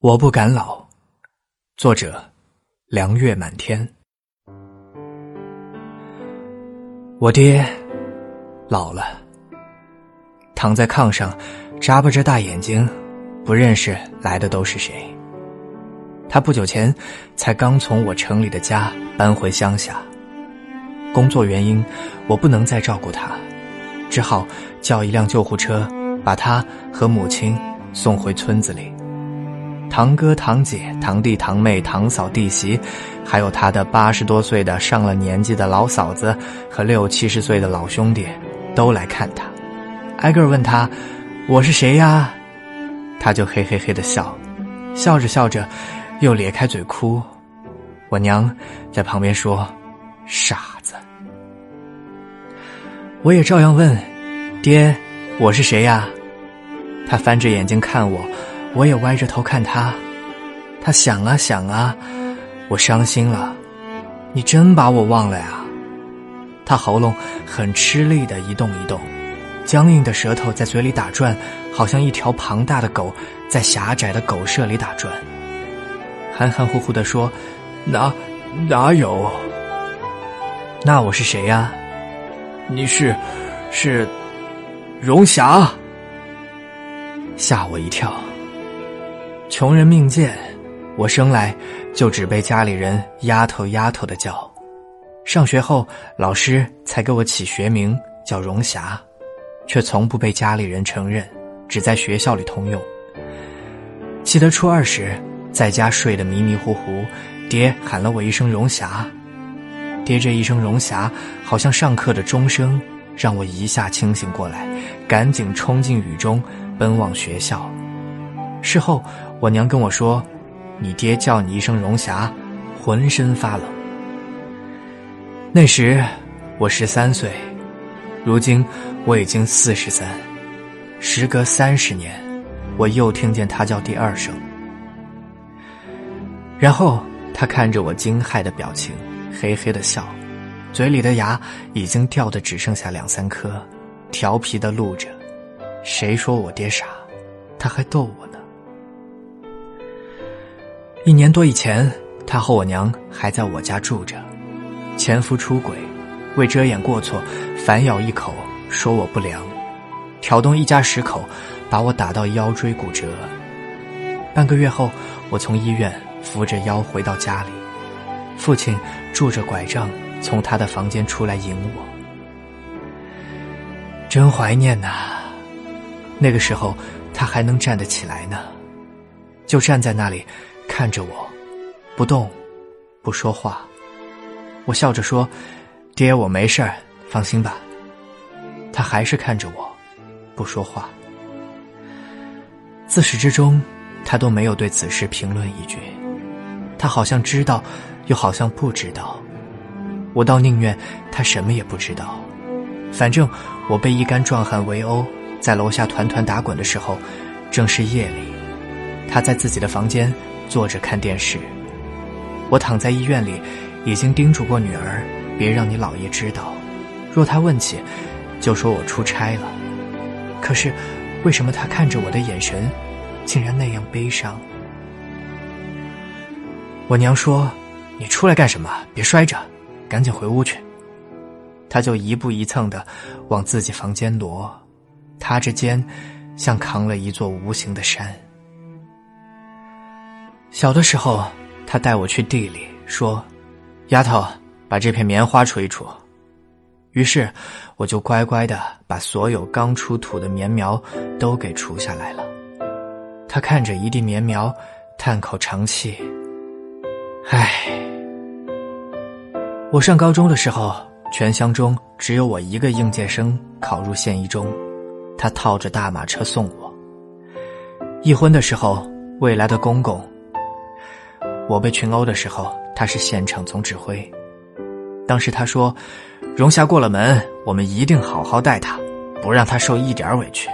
我不敢老，作者凉月满天。我爹老了，躺在炕上，眨巴着大眼睛，不认识来的都是谁。他不久前才刚从我城里的家搬回乡下，工作原因，我不能再照顾他，只好叫一辆救护车把他和母亲送回村子里。堂哥、堂姐、堂弟、堂妹、堂嫂、弟媳，还有他的八十多岁的上了年纪的老嫂子和六七十岁的老兄弟，都来看他，挨个问他：“我是谁呀？”他就嘿嘿嘿的笑，笑着笑着，又咧开嘴哭。我娘在旁边说：“傻子。”我也照样问：“爹，我是谁呀？”他翻着眼睛看我。我也歪着头看他，他想啊想啊，我伤心了。你真把我忘了呀？他喉咙很吃力的一动一动，僵硬的舌头在嘴里打转，好像一条庞大的狗在狭窄的狗舍里打转。含含糊糊的说：“哪哪有？那我是谁呀？你是是荣霞？吓我一跳。”穷人命贱，我生来就只被家里人“丫头丫头”的叫。上学后，老师才给我起学名叫荣霞，却从不被家里人承认，只在学校里通用。记得初二时，在家睡得迷迷糊糊，爹喊了我一声“荣霞”，爹这一声“荣霞”，好像上课的钟声，让我一下清醒过来，赶紧冲进雨中，奔往学校。事后。我娘跟我说：“你爹叫你一声荣霞，浑身发冷。”那时我十三岁，如今我已经四十三，时隔三十年，我又听见他叫第二声。然后他看着我惊骇的表情，嘿嘿的笑，嘴里的牙已经掉的只剩下两三颗，调皮的露着。谁说我爹傻？他还逗我。一年多以前，他和我娘还在我家住着。前夫出轨，为遮掩过错，反咬一口，说我不良，挑动一家十口，把我打到腰椎骨折。半个月后，我从医院扶着腰回到家里，父亲拄着拐杖从他的房间出来迎我。真怀念呐，那个时候他还能站得起来呢，就站在那里。看着我，不动，不说话。我笑着说：“爹，我没事儿，放心吧。”他还是看着我，不说话。自始至终，他都没有对此事评论一句。他好像知道，又好像不知道。我倒宁愿他什么也不知道。反正我被一干壮汉围殴，在楼下团团打滚的时候，正是夜里，他在自己的房间。坐着看电视，我躺在医院里，已经叮嘱过女儿，别让你姥爷知道。若他问起，就说我出差了。可是，为什么他看着我的眼神，竟然那样悲伤？我娘说：“你出来干什么？别摔着，赶紧回屋去。”他就一步一蹭的往自己房间挪，他这肩像扛了一座无形的山。小的时候，他带我去地里，说：“丫头，把这片棉花锄一锄。”于是，我就乖乖的把所有刚出土的棉苗都给锄下来了。他看着一地棉苗，叹口长气：“唉。”我上高中的时候，全乡中只有我一个应届生考入县一中，他套着大马车送我。一婚的时候，未来的公公。我被群殴的时候，他是现场总指挥。当时他说：“荣霞过了门，我们一定好好待她，不让她受一点委屈。”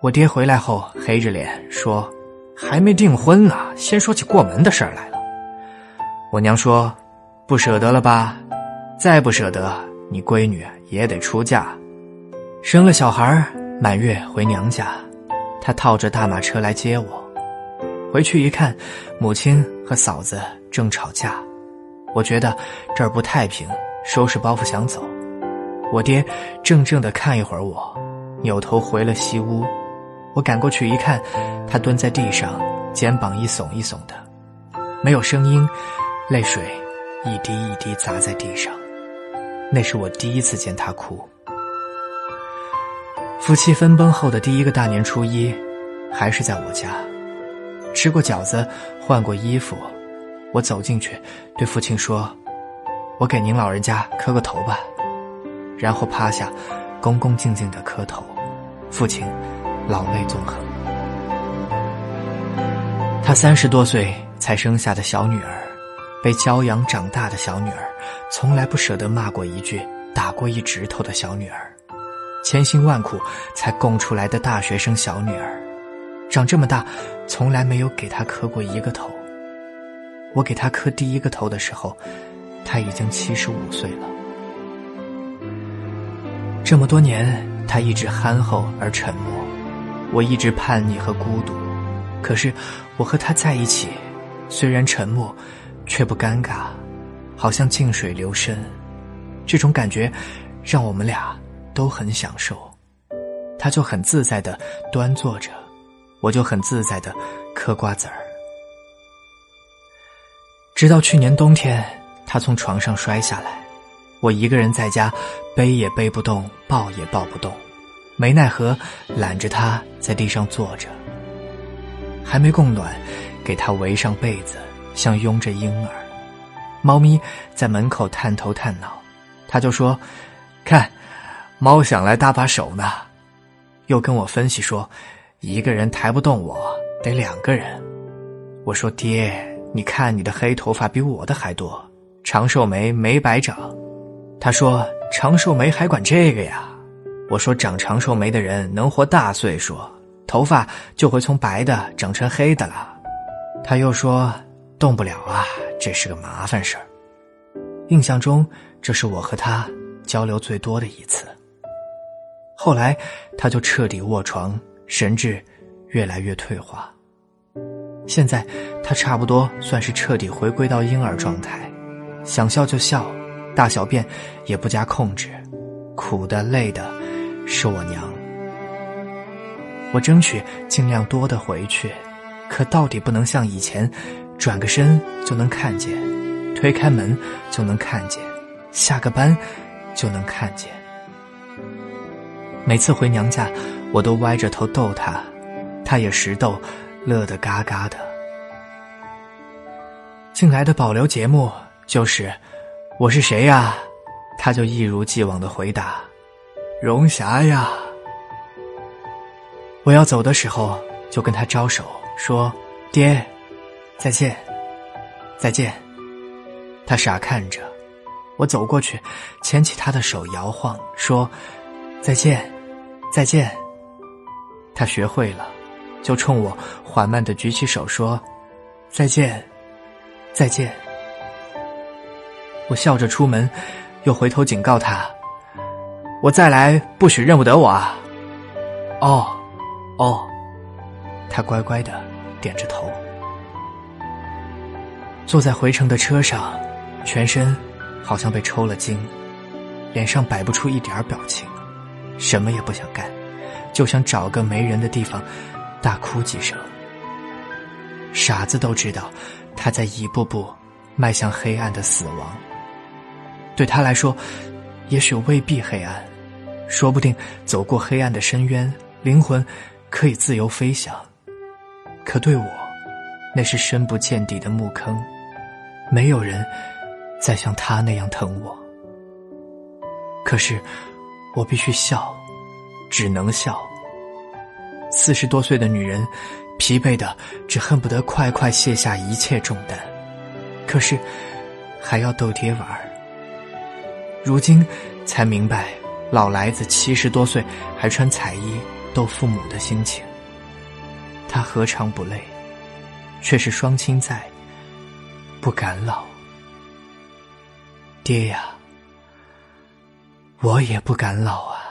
我爹回来后黑着脸说：“还没订婚呢，先说起过门的事儿来了。”我娘说：“不舍得了吧？再不舍得，你闺女也得出嫁，生了小孩满月回娘家。”他套着大马车来接我。回去一看，母亲和嫂子正吵架。我觉得这儿不太平，收拾包袱想走。我爹怔怔的看一会儿我，扭头回了西屋。我赶过去一看，他蹲在地上，肩膀一耸一耸的，没有声音，泪水一滴一滴砸在地上。那是我第一次见他哭。夫妻分崩后的第一个大年初一，还是在我家，吃过饺子，换过衣服。我走进去，对父亲说：“我给您老人家磕个头吧。”然后趴下，恭恭敬敬的磕头。父亲老泪纵横。他三十多岁才生下的小女儿，被娇养长大的小女儿，从来不舍得骂过一句、打过一指头的小女儿。千辛万苦才供出来的大学生小女儿，长这么大，从来没有给他磕过一个头。我给他磕第一个头的时候，他已经七十五岁了。这么多年，他一直憨厚而沉默，我一直叛逆和孤独。可是，我和他在一起，虽然沉默，却不尴尬，好像静水流深。这种感觉，让我们俩。都很享受，他就很自在的端坐着，我就很自在的嗑瓜子儿。直到去年冬天，他从床上摔下来，我一个人在家，背也背不动，抱也抱不动，没奈何揽着他在地上坐着。还没供暖，给他围上被子，像拥着婴儿。猫咪在门口探头探脑，他就说：“看。”猫想来搭把手呢，又跟我分析说，一个人抬不动我，得两个人。我说爹，你看你的黑头发比我的还多，长寿眉没白长。他说长寿眉还管这个呀？我说长长寿眉的人能活大岁数，头发就会从白的长成黑的了。他又说动不了啊，这是个麻烦事儿。印象中，这是我和他交流最多的一次。后来，他就彻底卧床，神智越来越退化。现在，他差不多算是彻底回归到婴儿状态，想笑就笑，大小便也不加控制，苦的累的，是我娘。我争取尽量多的回去，可到底不能像以前，转个身就能看见，推开门就能看见，下个班就能看见。每次回娘家，我都歪着头逗他，他也识逗，乐得嘎嘎的。近来的保留节目就是“我是谁呀”，他就一如既往的回答：“荣霞呀。”我要走的时候，就跟他招手说：“爹，再见，再见。”他傻看着，我走过去，牵起他的手摇晃，说：“再见。”再见。他学会了，就冲我缓慢的举起手说：“再见，再见。”我笑着出门，又回头警告他：“我再来，不许认不得我啊！”哦，哦，他乖乖的点着头。坐在回程的车上，全身好像被抽了筋，脸上摆不出一点表情。什么也不想干，就想找个没人的地方，大哭几声。傻子都知道，他在一步步迈向黑暗的死亡。对他来说，也许未必黑暗，说不定走过黑暗的深渊，灵魂可以自由飞翔。可对我，那是深不见底的墓坑，没有人再像他那样疼我。可是。我必须笑，只能笑。四十多岁的女人，疲惫的只恨不得快快卸下一切重担，可是还要逗爹玩儿。如今才明白，老来子七十多岁还穿彩衣逗父母的心情。他何尝不累？却是双亲在，不敢老。爹呀！我也不敢老啊。